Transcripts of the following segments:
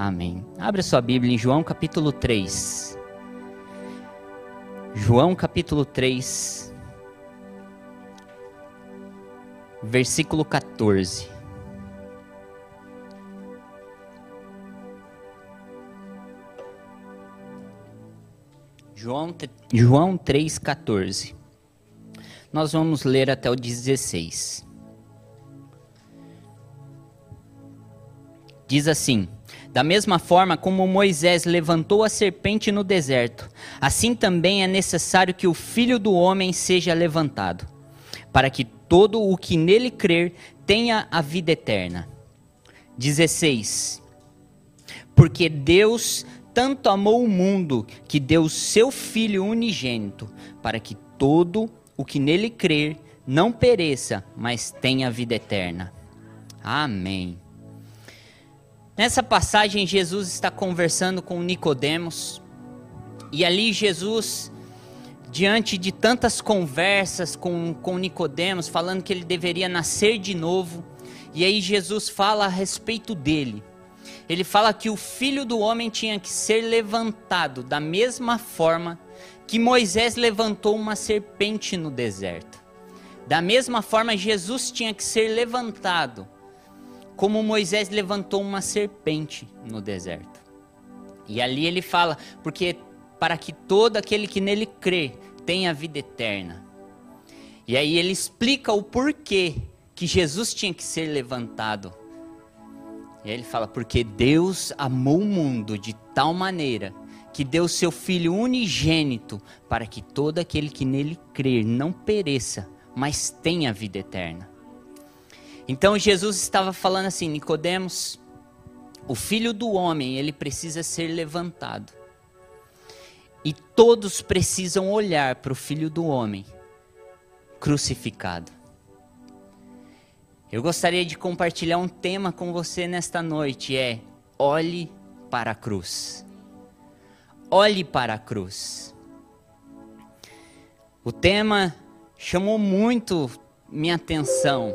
Amém. Abra sua Bíblia em João capítulo 3. João capítulo 3, versículo 14. João, João 3,14. Nós vamos ler até o 16. Diz assim: Da mesma forma como Moisés levantou a serpente no deserto, assim também é necessário que o filho do homem seja levantado, para que todo o que nele crer tenha a vida eterna. 16. Porque Deus tanto amou o mundo que deu seu Filho unigênito, para que todo o que nele crer não pereça, mas tenha vida eterna. Amém. Nessa passagem, Jesus está conversando com Nicodemos, e ali Jesus, diante de tantas conversas com, com Nicodemos, falando que ele deveria nascer de novo, e aí Jesus fala a respeito dele ele fala que o filho do homem tinha que ser levantado da mesma forma que Moisés levantou uma serpente no deserto. Da mesma forma, Jesus tinha que ser levantado, como Moisés levantou uma serpente no deserto. E ali ele fala, porque para que todo aquele que nele crê tenha vida eterna. E aí ele explica o porquê que Jesus tinha que ser levantado e aí ele fala: Porque Deus amou o mundo de tal maneira que deu seu Filho unigênito para que todo aquele que nele crer não pereça, mas tenha vida eterna. Então Jesus estava falando assim: Nicodemos, o Filho do Homem, ele precisa ser levantado. E todos precisam olhar para o Filho do Homem crucificado. Eu gostaria de compartilhar um tema com você nesta noite, é olhe para a cruz. Olhe para a cruz. O tema chamou muito minha atenção,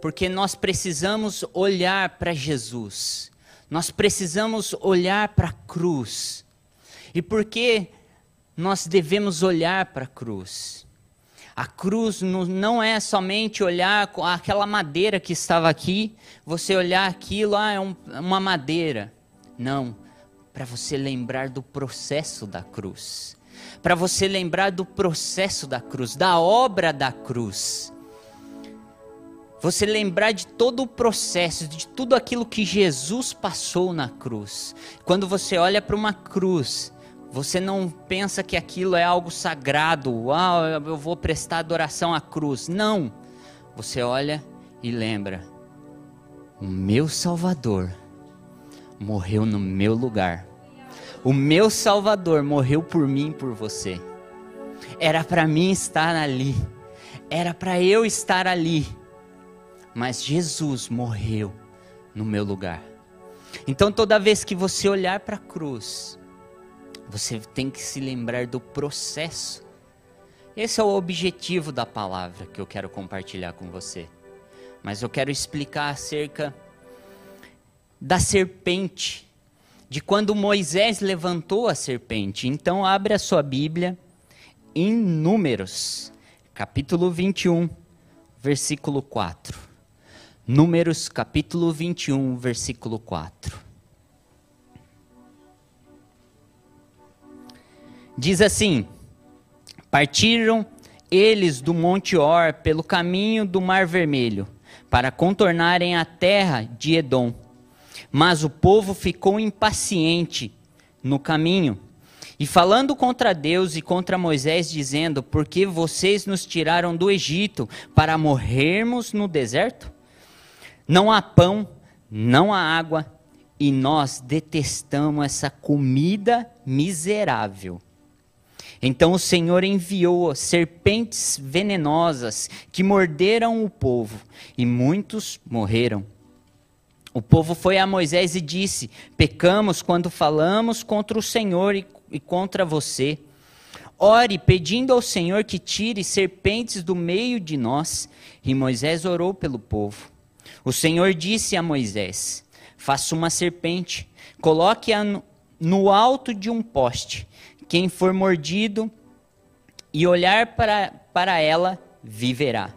porque nós precisamos olhar para Jesus. Nós precisamos olhar para a cruz. E por que nós devemos olhar para a cruz? A cruz não é somente olhar aquela madeira que estava aqui, você olhar aquilo, ah, é um, uma madeira. Não, para você lembrar do processo da cruz. Para você lembrar do processo da cruz, da obra da cruz. Você lembrar de todo o processo, de tudo aquilo que Jesus passou na cruz. Quando você olha para uma cruz, você não pensa que aquilo é algo sagrado, ah, eu vou prestar adoração à cruz. Não. Você olha e lembra: o meu Salvador morreu no meu lugar. O meu Salvador morreu por mim, por você. Era para mim estar ali. Era para eu estar ali. Mas Jesus morreu no meu lugar. Então toda vez que você olhar para a cruz, você tem que se lembrar do processo. Esse é o objetivo da palavra que eu quero compartilhar com você. Mas eu quero explicar acerca da serpente, de quando Moisés levantou a serpente. Então, abre a sua Bíblia em Números, capítulo 21, versículo 4. Números, capítulo 21, versículo 4. Diz assim: Partiram eles do Monte Or pelo caminho do Mar Vermelho, para contornarem a terra de Edom. Mas o povo ficou impaciente no caminho, e falando contra Deus e contra Moisés, dizendo: Por que vocês nos tiraram do Egito para morrermos no deserto? Não há pão, não há água, e nós detestamos essa comida miserável. Então o Senhor enviou serpentes venenosas que morderam o povo, e muitos morreram. O povo foi a Moisés e disse: Pecamos quando falamos contra o Senhor e, contra você. Ore pedindo ao Senhor que tire serpentes do meio de nós. E Moisés orou pelo povo. O Senhor disse a Moisés: Faça uma serpente, coloque-a no, alto de um poste. Quem for mordido e olhar para, para ela, viverá.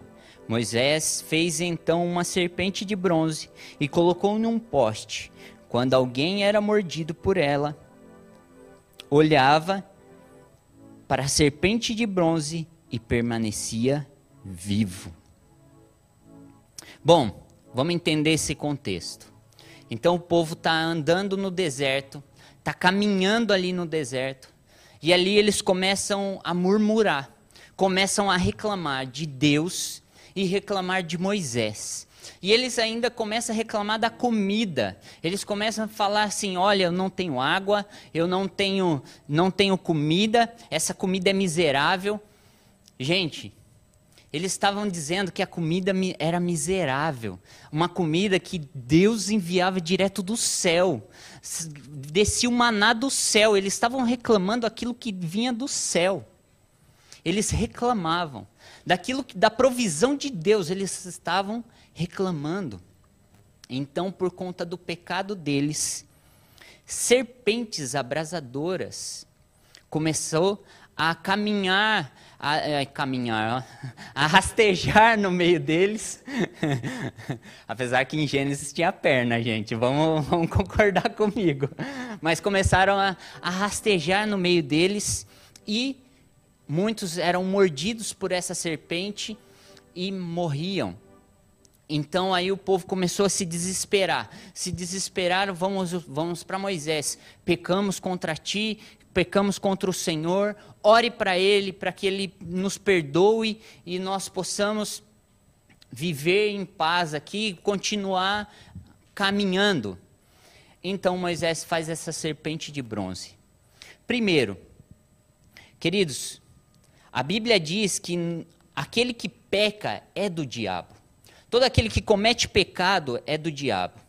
Moisés fez então uma serpente de bronze e colocou num poste. Quando alguém era mordido por ela, olhava para a serpente de bronze e permanecia vivo. Bom, vamos entender esse contexto. Então o povo está andando no deserto, está caminhando ali no deserto, e ali eles começam a murmurar, começam a reclamar de Deus e reclamar de Moisés. E eles ainda começam a reclamar da comida. Eles começam a falar assim: "Olha, eu não tenho água, eu não tenho, não tenho comida, essa comida é miserável". Gente, eles estavam dizendo que a comida era miserável, uma comida que Deus enviava direto do céu, descia o maná do céu. Eles estavam reclamando aquilo que vinha do céu. Eles reclamavam daquilo da provisão de Deus. Eles estavam reclamando. Então, por conta do pecado deles, serpentes abrasadoras começou a caminhar a, a caminhar, a rastejar no meio deles. Apesar que em Gênesis tinha perna, gente, vamos, vamos concordar comigo. Mas começaram a, a rastejar no meio deles e muitos eram mordidos por essa serpente e morriam. Então aí o povo começou a se desesperar. Se desesperaram, vamos, vamos para Moisés. Pecamos contra ti, pecamos contra o Senhor, ore para Ele, para que Ele nos perdoe e nós possamos viver em paz aqui, continuar caminhando. Então Moisés faz essa serpente de bronze. Primeiro, queridos, a Bíblia diz que aquele que peca é do diabo. Todo aquele que comete pecado é do diabo.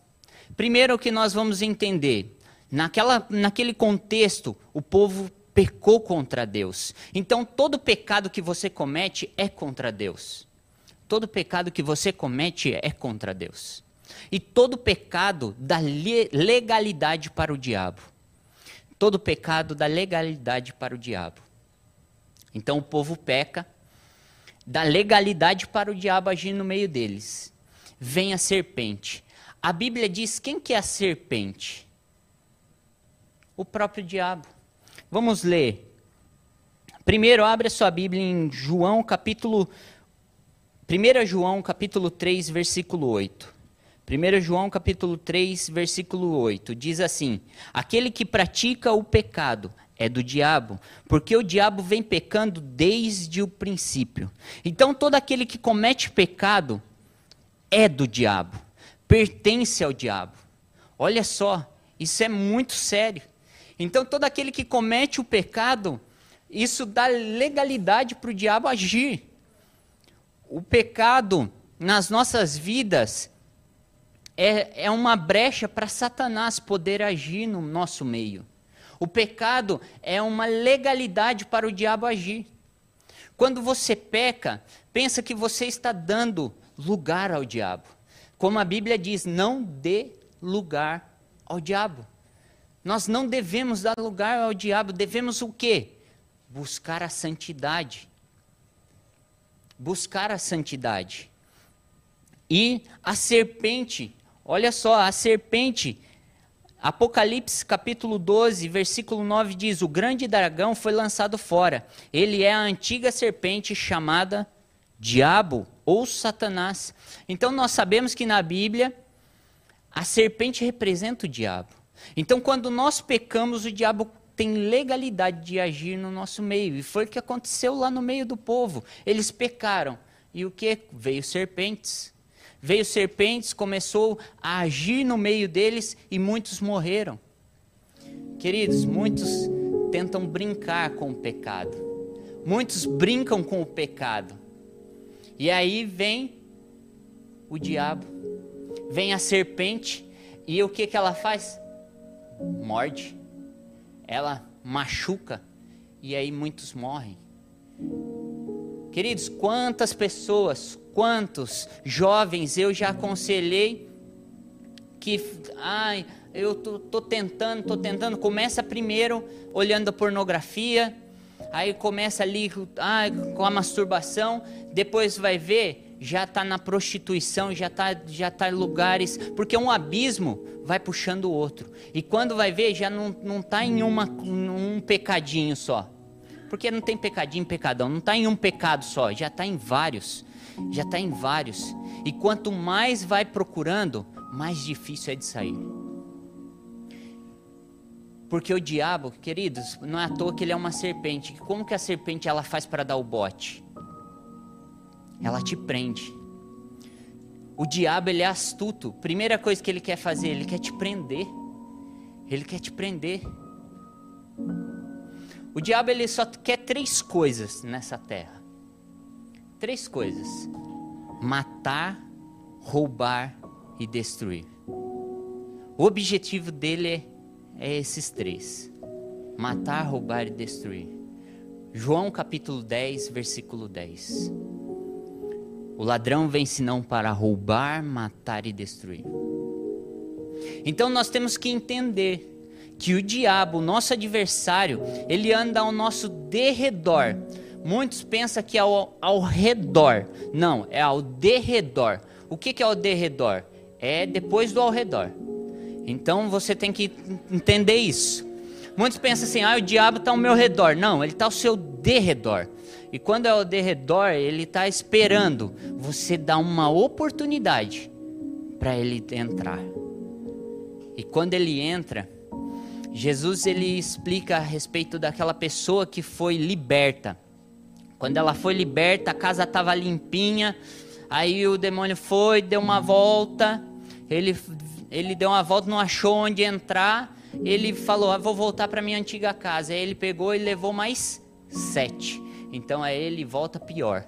Primeiro o que nós vamos entender, naquela, naquele contexto, o povo pecou contra Deus. Então, todo pecado que você comete é contra Deus. Todo pecado que você comete é contra Deus. E todo pecado dá legalidade para o diabo. Todo pecado dá legalidade para o diabo. Então o povo peca, dá legalidade para o diabo agir no meio deles. Vem a serpente. A Bíblia diz quem que é a serpente? O próprio diabo. Vamos ler. Primeiro, abre a sua Bíblia em João capítulo 1 João capítulo 3, versículo 8. 1 João capítulo 3, versículo 8, diz assim: Aquele que pratica o pecado é do diabo, porque o diabo vem pecando desde o princípio. Então todo aquele que comete pecado é do diabo, pertence ao diabo. Olha só, isso é muito sério. Então, todo aquele que comete o pecado, isso dá legalidade para o diabo agir. O pecado nas nossas vidas é, é uma brecha para Satanás poder agir no nosso meio. O pecado é uma legalidade para o diabo agir. Quando você peca, pensa que você está dando lugar ao diabo. Como a Bíblia diz, não dê lugar ao diabo. Nós não devemos dar lugar ao diabo, devemos o quê? Buscar a santidade. Buscar a santidade. E a serpente, olha só, a serpente, Apocalipse capítulo 12, versículo 9 diz: O grande dragão foi lançado fora. Ele é a antiga serpente chamada Diabo ou Satanás. Então nós sabemos que na Bíblia a serpente representa o diabo. Então, quando nós pecamos, o diabo tem legalidade de agir no nosso meio. E foi o que aconteceu lá no meio do povo. Eles pecaram. E o que? Veio serpentes. Veio serpentes, começou a agir no meio deles e muitos morreram. Queridos, muitos tentam brincar com o pecado. Muitos brincam com o pecado. E aí vem o diabo, vem a serpente, e o que, que ela faz? Morde, ela machuca e aí muitos morrem. Queridos, quantas pessoas, quantos jovens eu já aconselhei que, ai, eu tô, tô tentando, tô tentando. Começa primeiro olhando a pornografia, aí começa ali ai, com a masturbação, depois vai ver, já está na prostituição, já está já tá em lugares, porque um abismo vai puxando o outro. E quando vai ver, já não está em uma, um pecadinho só. Porque não tem pecadinho, pecadão, não está em um pecado só, já está em vários. Já está em vários. E quanto mais vai procurando, mais difícil é de sair. Porque o diabo, queridos, não é à toa que ele é uma serpente. Como que a serpente ela faz para dar o bote? Ela te prende. O diabo ele é astuto. Primeira coisa que ele quer fazer, ele quer te prender. Ele quer te prender. O diabo ele só quer três coisas nessa terra. Três coisas: matar, roubar e destruir. O objetivo dele é é esses três: matar, roubar e destruir. João capítulo 10, versículo 10. O ladrão vem senão para roubar, matar e destruir. Então nós temos que entender que o diabo, nosso adversário, ele anda ao nosso derredor. Muitos pensam que é ao, ao redor. Não, é ao derredor. O que, que é o derredor? É depois do ao redor. Então você tem que entender isso. Muitos pensam assim: ah, o diabo está ao meu redor. Não, ele está ao seu derredor. E quando é ao derredor, ele está esperando você dar uma oportunidade para ele entrar. E quando ele entra, Jesus ele explica a respeito daquela pessoa que foi liberta. Quando ela foi liberta, a casa estava limpinha. Aí o demônio foi, deu uma volta, ele ele deu uma volta, não achou onde entrar. Ele falou: ah, vou voltar para minha antiga casa. Aí ele pegou e levou mais sete. Então aí ele volta pior.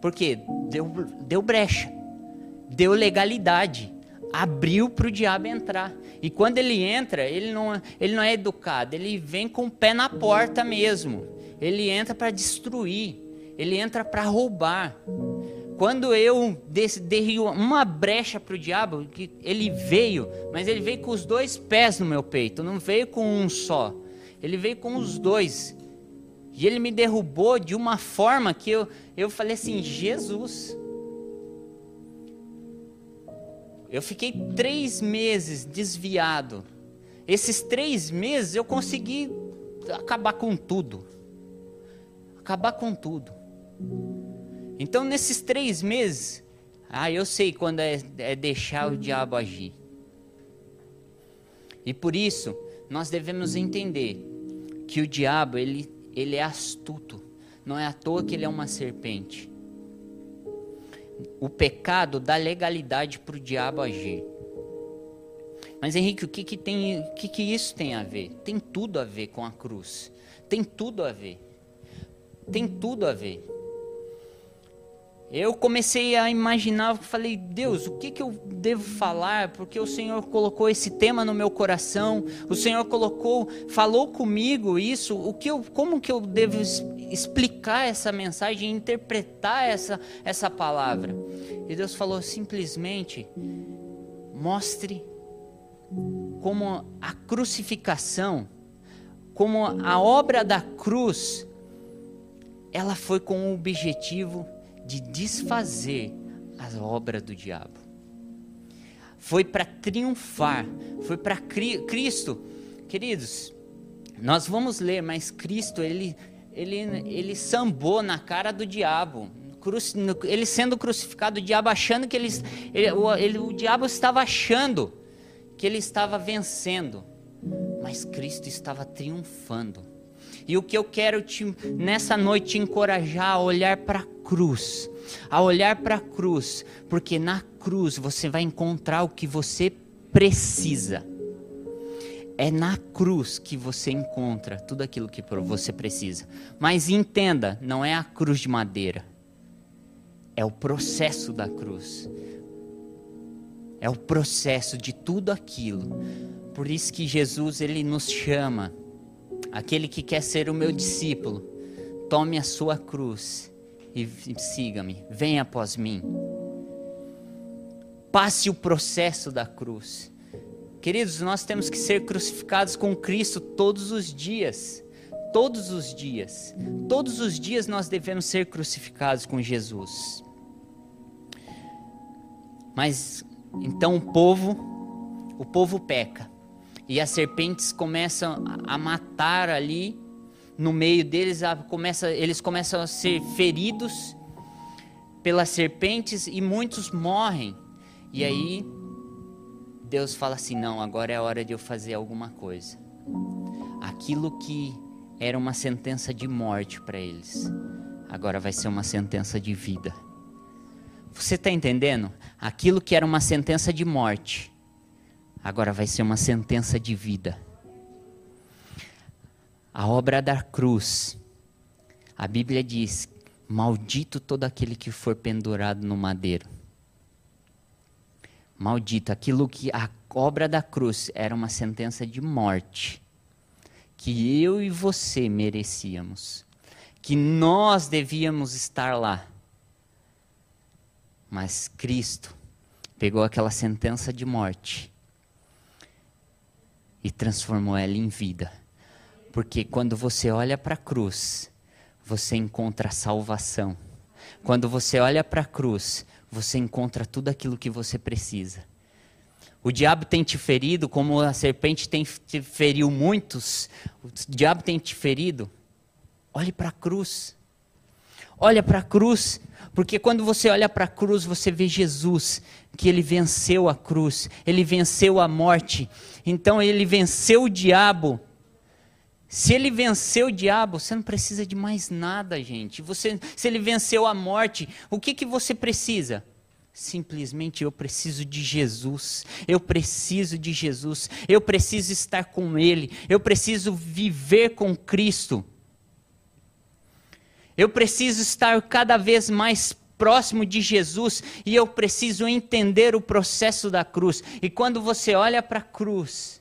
Por quê? Deu, deu brecha, deu legalidade, abriu para o diabo entrar. E quando ele entra, ele não, ele não é educado, ele vem com o pé na porta mesmo. Ele entra para destruir, ele entra para roubar. Quando eu dei uma brecha para o diabo, que ele veio, mas ele veio com os dois pés no meu peito, não veio com um só. Ele veio com os dois. E ele me derrubou de uma forma que eu, eu falei assim: Jesus. Eu fiquei três meses desviado. Esses três meses eu consegui acabar com tudo. Acabar com tudo. Então, nesses três meses, ah, eu sei quando é, é deixar o diabo agir. E por isso, nós devemos entender que o diabo, ele, ele é astuto. Não é à toa que ele é uma serpente. O pecado dá legalidade para o diabo agir. Mas Henrique, o que que tem, o que que isso tem a ver? Tem tudo a ver com a cruz. Tem tudo a ver. Tem tudo a ver. Eu comecei a imaginar, falei, Deus, o que, que eu devo falar? Porque o Senhor colocou esse tema no meu coração, o Senhor colocou, falou comigo isso, o que eu, como que eu devo explicar essa mensagem, interpretar essa, essa palavra? E Deus falou simplesmente, mostre como a crucificação, como a obra da cruz, ela foi com o objetivo de desfazer as obras do diabo. Foi para triunfar, foi para Cristo. Queridos, nós vamos ler, mas Cristo, ele, ele, ele sambou na cara do diabo. Ele sendo crucificado, o diabo achando que ele, ele, o, ele, o diabo estava achando que ele estava vencendo, mas Cristo estava triunfando. E o que eu quero te, nessa noite te encorajar a olhar para a cruz, a olhar para a cruz, porque na cruz você vai encontrar o que você precisa. É na cruz que você encontra tudo aquilo que você precisa. Mas entenda, não é a cruz de madeira. É o processo da cruz. É o processo de tudo aquilo. Por isso que Jesus ele nos chama Aquele que quer ser o meu discípulo, tome a sua cruz e siga-me, venha após mim. Passe o processo da cruz. Queridos, nós temos que ser crucificados com Cristo todos os dias. Todos os dias. Todos os dias nós devemos ser crucificados com Jesus. Mas então o povo, o povo peca. E as serpentes começam a matar ali no meio deles, começa, eles começam a ser feridos pelas serpentes e muitos morrem. E aí Deus fala assim: "Não, agora é a hora de eu fazer alguma coisa". Aquilo que era uma sentença de morte para eles, agora vai ser uma sentença de vida. Você está entendendo? Aquilo que era uma sentença de morte, agora vai ser uma sentença de vida. A obra da cruz, a Bíblia diz: Maldito todo aquele que for pendurado no madeiro. Maldito, aquilo que a obra da cruz era uma sentença de morte, que eu e você merecíamos, que nós devíamos estar lá. Mas Cristo pegou aquela sentença de morte e transformou ela em vida. Porque quando você olha para a cruz, você encontra salvação. Quando você olha para a cruz, você encontra tudo aquilo que você precisa. O diabo tem te ferido, como a serpente tem te feriu muitos. O diabo tem te ferido. Olhe para a cruz. Olha para a cruz, porque quando você olha para a cruz, você vê Jesus, que ele venceu a cruz, ele venceu a morte. Então ele venceu o diabo se ele venceu o diabo, você não precisa de mais nada, gente. Você, se ele venceu a morte, o que, que você precisa? Simplesmente eu preciso de Jesus. Eu preciso de Jesus. Eu preciso estar com Ele. Eu preciso viver com Cristo. Eu preciso estar cada vez mais próximo de Jesus e eu preciso entender o processo da cruz. E quando você olha para a cruz,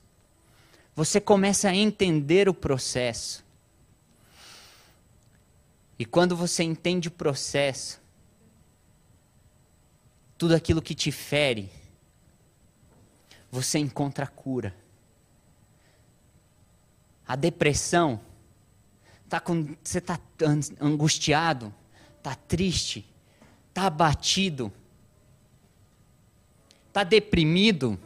você começa a entender o processo. E quando você entende o processo, tudo aquilo que te fere, você encontra a cura. A depressão, tá com, você está angustiado, está triste, está abatido, está deprimido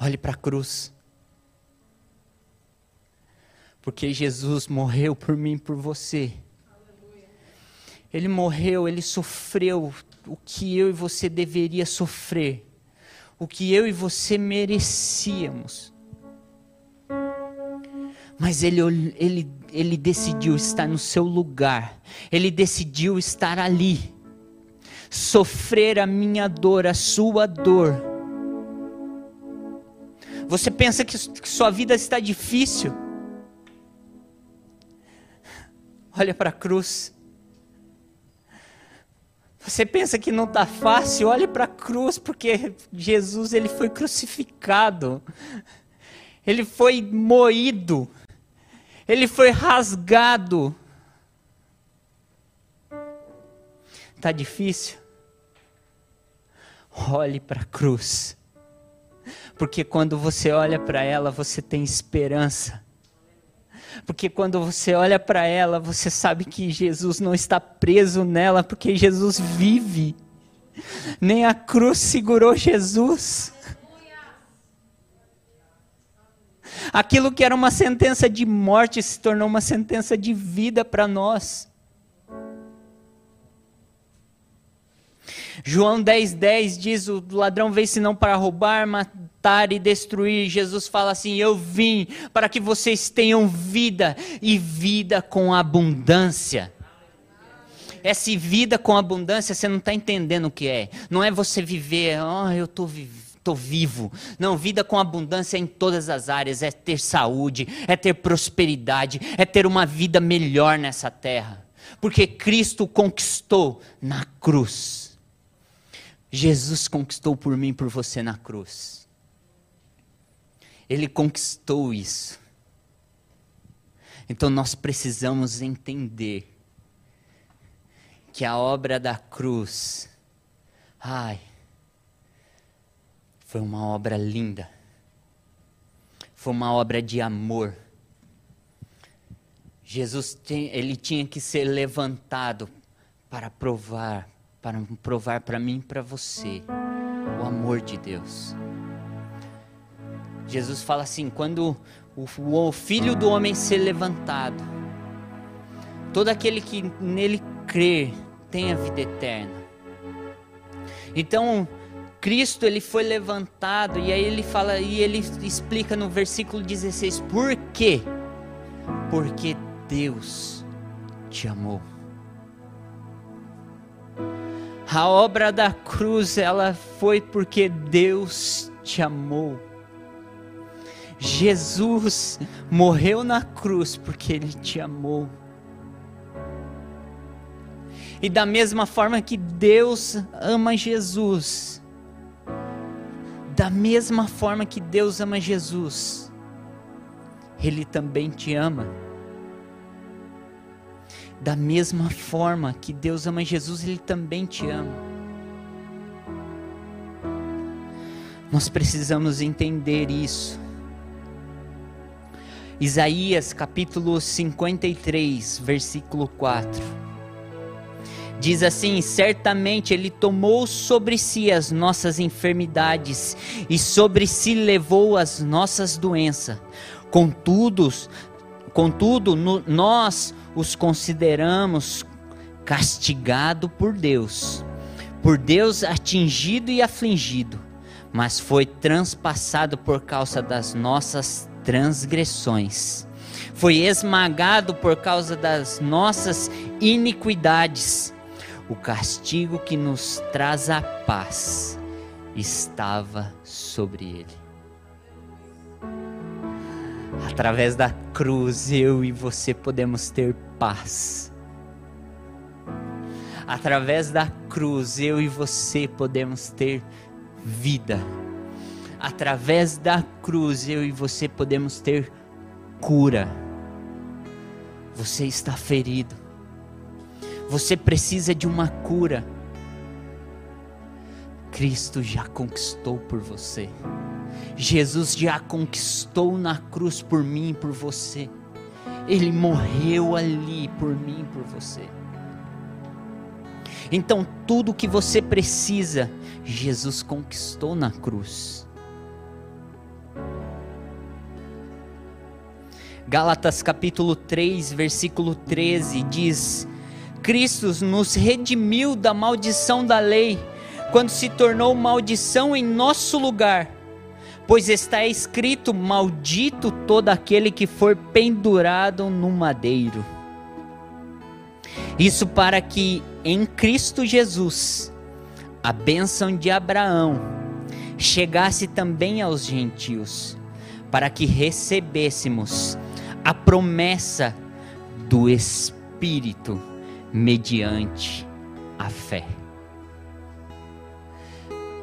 Olhe para a cruz. Porque Jesus morreu por mim e por você. Ele morreu, ele sofreu o que eu e você deveria sofrer. O que eu e você merecíamos. Mas ele, ele, ele decidiu estar no seu lugar. Ele decidiu estar ali. Sofrer a minha dor, a sua dor você pensa que, que sua vida está difícil? Olha para a cruz. Você pensa que não está fácil? Olhe para a cruz, porque Jesus ele foi crucificado, ele foi moído, ele foi rasgado. Está difícil? Olhe para a cruz porque quando você olha para ela, você tem esperança. Porque quando você olha para ela, você sabe que Jesus não está preso nela, porque Jesus vive. Nem a cruz segurou Jesus. Aquilo que era uma sentença de morte se tornou uma sentença de vida para nós. João 10,10 10 diz: o ladrão veio senão para roubar, matar e destruir. Jesus fala assim: Eu vim para que vocês tenham vida e vida com abundância. Essa vida com abundância, você não está entendendo o que é. Não é você viver, oh, eu estou estou vivo. Não, vida com abundância em todas as áreas. É ter saúde, é ter prosperidade, é ter uma vida melhor nessa terra. Porque Cristo conquistou na cruz. Jesus conquistou por mim por você na cruz. Ele conquistou isso. Então nós precisamos entender que a obra da cruz, ai, Foi uma obra linda. Foi uma obra de amor. Jesus ele tinha que ser levantado para provar, para provar para mim e para você o amor de Deus. Jesus fala assim: quando o Filho do Homem ser levantado, todo aquele que nele crer tem a vida eterna. Então, Cristo ele foi levantado e aí ele fala e ele explica no versículo 16 por quê? Porque Deus te amou. A obra da cruz ela foi porque Deus te amou. Jesus morreu na cruz porque ele te amou. E da mesma forma que Deus ama Jesus, da mesma forma que Deus ama Jesus, Ele também te ama. Da mesma forma que Deus ama Jesus, Ele também te ama. Nós precisamos entender isso. Isaías capítulo 53, versículo 4 Diz assim: certamente Ele tomou sobre si as nossas enfermidades e sobre si levou as nossas doenças. Contudo, contudo no, nós os consideramos castigado por Deus, por Deus atingido e afligido, mas foi transpassado por causa das nossas transgressões. Foi esmagado por causa das nossas iniquidades o castigo que nos traz a paz estava sobre ele. Através da cruz, eu e você podemos ter paz. Através da cruz, eu e você podemos ter vida. Através da cruz, eu e você podemos ter cura. Você está ferido você precisa de uma cura. Cristo já conquistou por você. Jesus já conquistou na cruz por mim e por você. Ele morreu ali por mim e por você. Então, tudo que você precisa, Jesus conquistou na cruz. Gálatas capítulo 3, versículo 13 diz: Cristo nos redimiu da maldição da lei, quando se tornou maldição em nosso lugar. Pois está escrito: Maldito todo aquele que for pendurado no madeiro. Isso para que em Cristo Jesus a bênção de Abraão chegasse também aos gentios, para que recebêssemos a promessa do Espírito mediante a fé.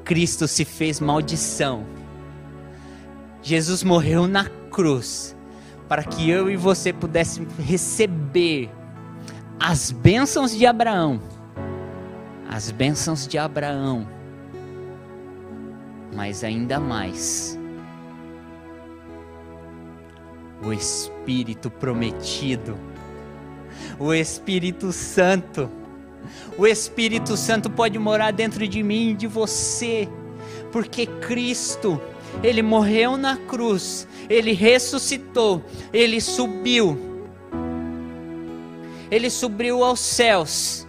Cristo se fez maldição. Jesus morreu na cruz para que eu e você pudéssemos receber as bênçãos de Abraão. As bênçãos de Abraão. Mas ainda mais o Espírito prometido o Espírito Santo. O Espírito Santo pode morar dentro de mim e de você, porque Cristo, ele morreu na cruz, ele ressuscitou, ele subiu. Ele subiu aos céus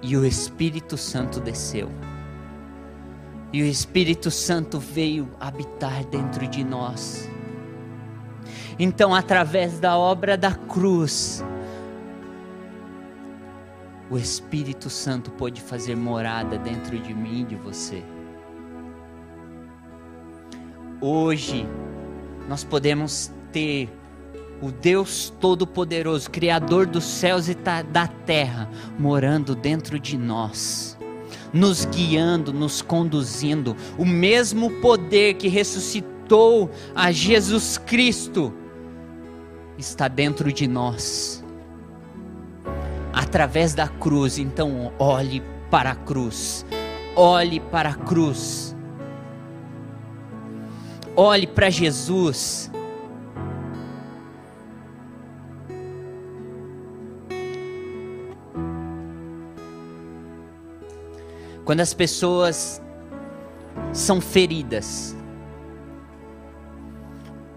e o Espírito Santo desceu. E o Espírito Santo veio habitar dentro de nós. Então, através da obra da cruz, o Espírito Santo pode fazer morada dentro de mim e de você. Hoje, nós podemos ter o Deus Todo-Poderoso, Criador dos céus e da terra, morando dentro de nós, nos guiando, nos conduzindo. O mesmo poder que ressuscitou a Jesus Cristo está dentro de nós através da cruz. Então, olhe para a cruz. Olhe para a cruz. olhe para Jesus. Quando as pessoas são feridas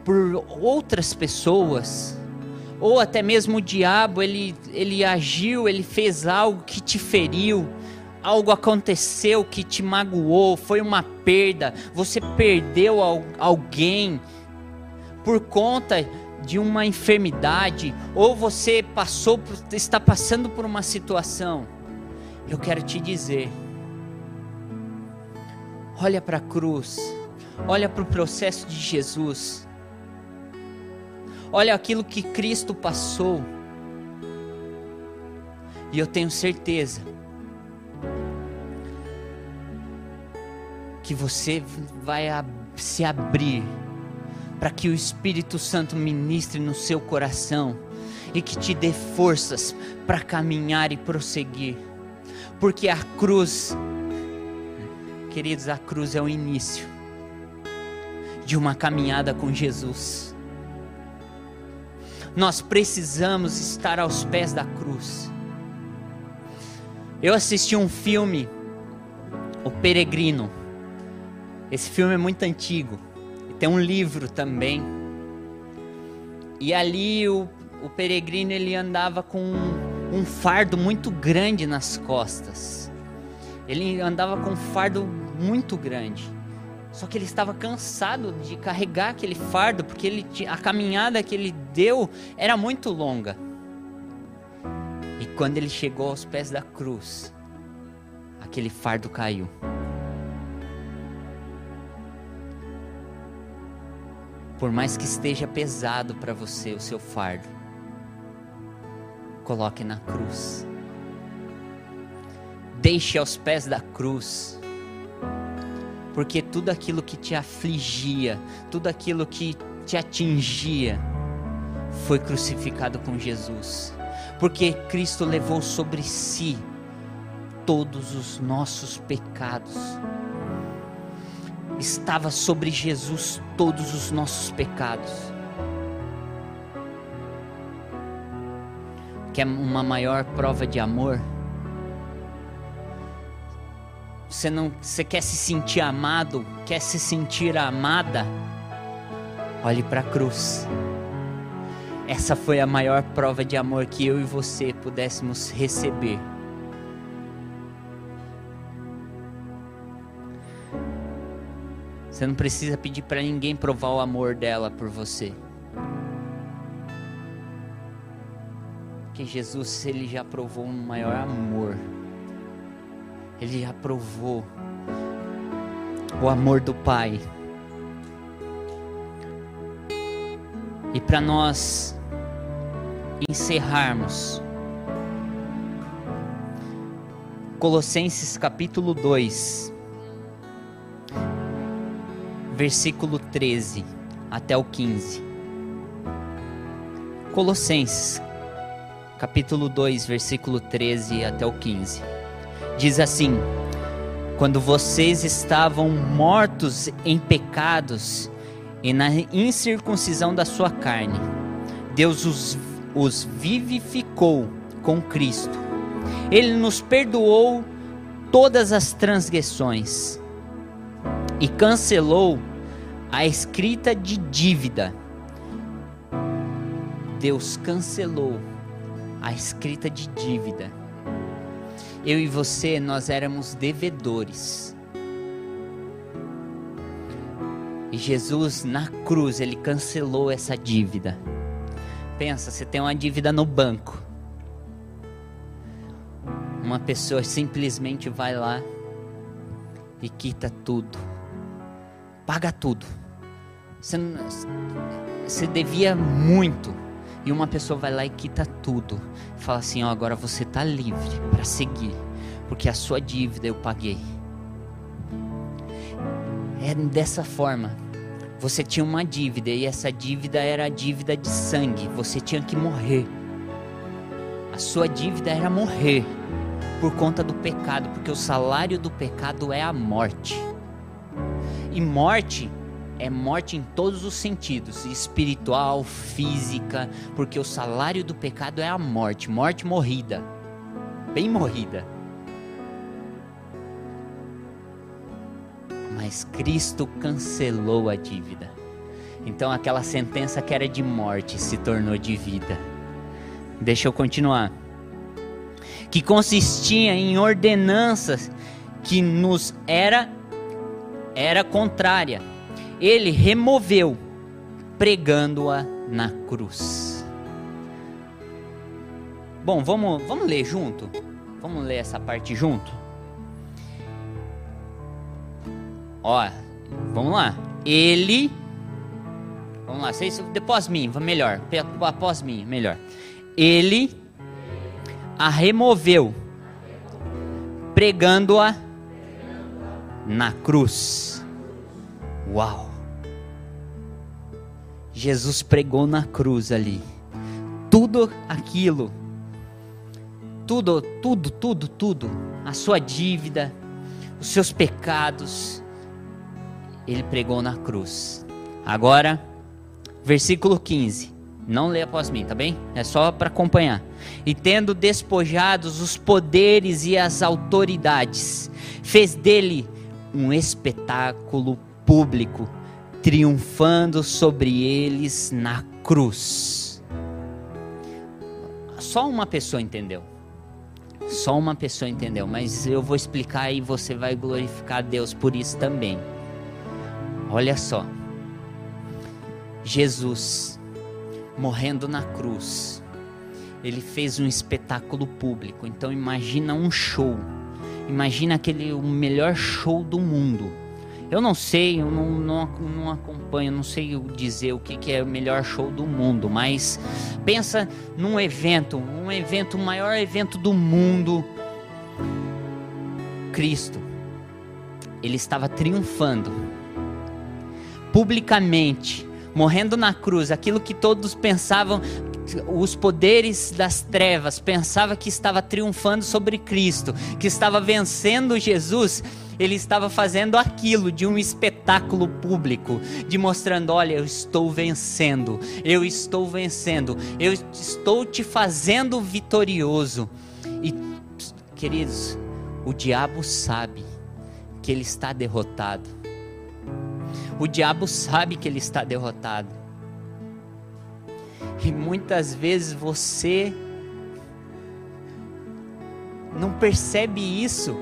por outras pessoas, ou até mesmo o diabo, ele, ele agiu, ele fez algo que te feriu, algo aconteceu que te magoou, foi uma perda, você perdeu alguém por conta de uma enfermidade, ou você passou, está passando por uma situação. Eu quero te dizer, olha para a cruz, olha para o processo de Jesus, olha aquilo que Cristo passou, e eu tenho certeza que você vai se abrir para que o Espírito Santo ministre no seu coração e que te dê forças para caminhar e prosseguir. Porque a cruz, queridos, a cruz é o início de uma caminhada com Jesus. Nós precisamos estar aos pés da cruz. Eu assisti um filme, O Peregrino. Esse filme é muito antigo. Tem um livro também. E ali o, o peregrino ele andava com um, um fardo muito grande nas costas. Ele andava com um fardo muito grande. Só que ele estava cansado de carregar aquele fardo, porque ele, a caminhada que ele deu era muito longa. E quando ele chegou aos pés da cruz, aquele fardo caiu. Por mais que esteja pesado para você o seu fardo, coloque na cruz. Deixe aos pés da cruz. Porque tudo aquilo que te afligia, tudo aquilo que te atingia, foi crucificado com Jesus. Porque Cristo levou sobre si todos os nossos pecados estava sobre Jesus todos os nossos pecados. Quer uma maior prova de amor? Você não, você quer se sentir amado, quer se sentir amada? Olhe para a cruz. Essa foi a maior prova de amor que eu e você pudéssemos receber. Você não precisa pedir para ninguém provar o amor dela por você. Porque Jesus, ele já provou um maior amor. Ele já provou o amor do Pai. E para nós encerrarmos, Colossenses capítulo 2 versículo 13 até o 15. Colossenses, capítulo 2, versículo 13 até o 15. Diz assim: Quando vocês estavam mortos em pecados e na incircuncisão da sua carne, Deus os, os vivificou com Cristo. Ele nos perdoou todas as transgressões e cancelou a escrita de dívida. Deus cancelou a escrita de dívida. Eu e você, nós éramos devedores. E Jesus, na cruz, ele cancelou essa dívida. Pensa, você tem uma dívida no banco. Uma pessoa simplesmente vai lá e quita tudo paga tudo. Você, você devia muito. E uma pessoa vai lá e quita tudo. Fala assim: ó, agora você está livre para seguir. Porque a sua dívida eu paguei. É dessa forma. Você tinha uma dívida e essa dívida era a dívida de sangue. Você tinha que morrer. A sua dívida era morrer por conta do pecado, porque o salário do pecado é a morte. E morte é morte em todos os sentidos, espiritual, física, porque o salário do pecado é a morte, morte morrida, bem morrida. Mas Cristo cancelou a dívida. Então aquela sentença que era de morte se tornou de vida. Deixa eu continuar. Que consistia em ordenanças que nos era era contrária. Ele removeu, pregando-a na cruz. Bom, vamos, vamos ler junto? Vamos ler essa parte junto? Ó, vamos lá. Ele. Vamos lá, vocês, depois mim, melhor. Após mim, melhor. Ele a removeu, pregando-a na cruz. Uau! Jesus pregou na cruz ali. Tudo aquilo, tudo, tudo, tudo, tudo, a sua dívida, os seus pecados, ele pregou na cruz. Agora, versículo 15. Não lê após mim, tá bem? É só para acompanhar. E tendo despojados os poderes e as autoridades, fez dele um espetáculo público, triunfando sobre eles na cruz. Só uma pessoa entendeu. Só uma pessoa entendeu, mas eu vou explicar e você vai glorificar a Deus por isso também. Olha só. Jesus morrendo na cruz. Ele fez um espetáculo público. Então imagina um show. Imagina aquele o melhor show do mundo. Eu não sei, eu não, não, não acompanho, não sei dizer o que, que é o melhor show do mundo, mas pensa num evento, um evento, o maior evento do mundo. Cristo, ele estava triunfando publicamente, morrendo na cruz, aquilo que todos pensavam, os poderes das trevas, pensava que estava triunfando sobre Cristo, que estava vencendo Jesus, ele estava fazendo aquilo de um espetáculo público, de mostrando: olha, eu estou vencendo, eu estou vencendo, eu estou te fazendo vitorioso. E, queridos, o diabo sabe que ele está derrotado. O diabo sabe que ele está derrotado. E muitas vezes você não percebe isso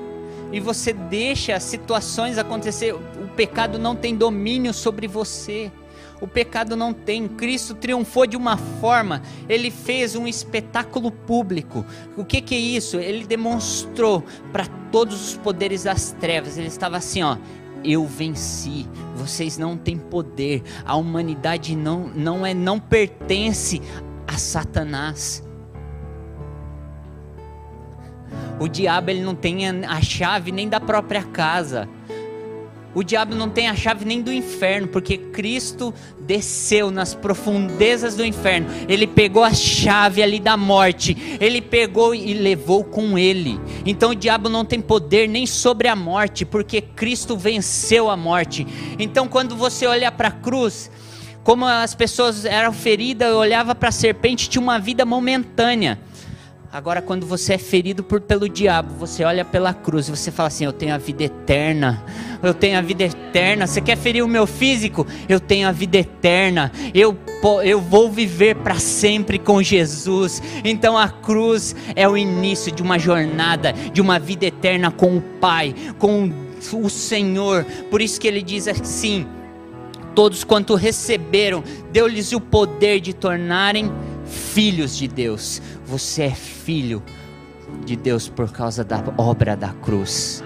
e você deixa situações acontecer. O pecado não tem domínio sobre você. O pecado não tem. Cristo triunfou de uma forma. Ele fez um espetáculo público. O que, que é isso? Ele demonstrou para todos os poderes das trevas. Ele estava assim, ó. Eu venci. Vocês não têm poder. A humanidade não não é não pertence a Satanás. O diabo ele não tem a chave nem da própria casa. O diabo não tem a chave nem do inferno, porque Cristo desceu nas profundezas do inferno. Ele pegou a chave ali da morte. Ele pegou e levou com ele. Então o diabo não tem poder nem sobre a morte, porque Cristo venceu a morte. Então quando você olha para a cruz, como as pessoas eram feridas, olhava para a serpente, tinha uma vida momentânea. Agora, quando você é ferido por, pelo diabo, você olha pela cruz e você fala assim: Eu tenho a vida eterna. Eu tenho a vida eterna. Você quer ferir o meu físico? Eu tenho a vida eterna. Eu, eu vou viver para sempre com Jesus. Então, a cruz é o início de uma jornada, de uma vida eterna com o Pai, com o Senhor. Por isso que ele diz assim: Todos quanto receberam, deu-lhes o poder de tornarem filhos de Deus. Você é filho de Deus por causa da obra da cruz.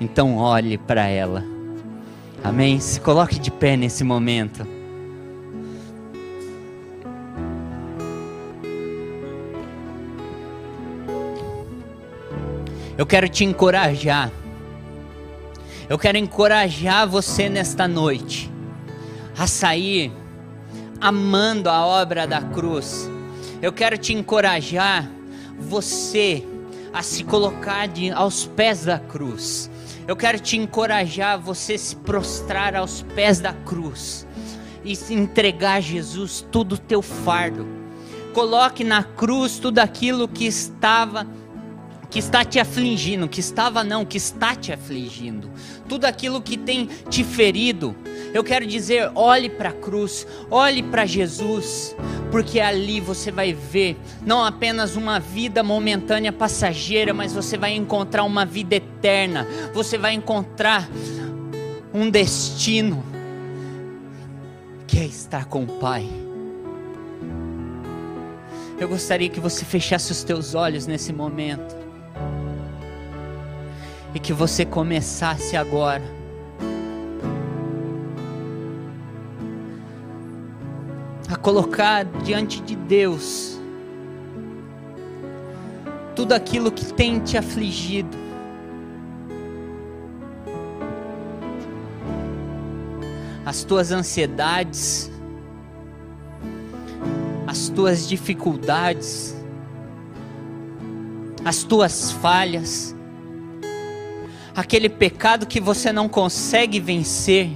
Então olhe para ela. Amém? Se coloque de pé nesse momento. Eu quero te encorajar. Eu quero encorajar você nesta noite a sair amando a obra da cruz. Eu quero te encorajar, você, a se colocar de, aos pés da cruz. Eu quero te encorajar a você se prostrar aos pés da cruz e entregar a Jesus tudo o teu fardo. Coloque na cruz tudo aquilo que estava que está te afligindo, que estava não, que está te afligindo. Tudo aquilo que tem te ferido. Eu quero dizer, olhe para a cruz, olhe para Jesus, porque ali você vai ver não apenas uma vida momentânea passageira, mas você vai encontrar uma vida eterna. Você vai encontrar um destino que é estar com o Pai. Eu gostaria que você fechasse os teus olhos nesse momento e que você começasse agora. A colocar diante de Deus tudo aquilo que tem te afligido. As tuas ansiedades, as tuas dificuldades, as tuas falhas aquele pecado que você não consegue vencer,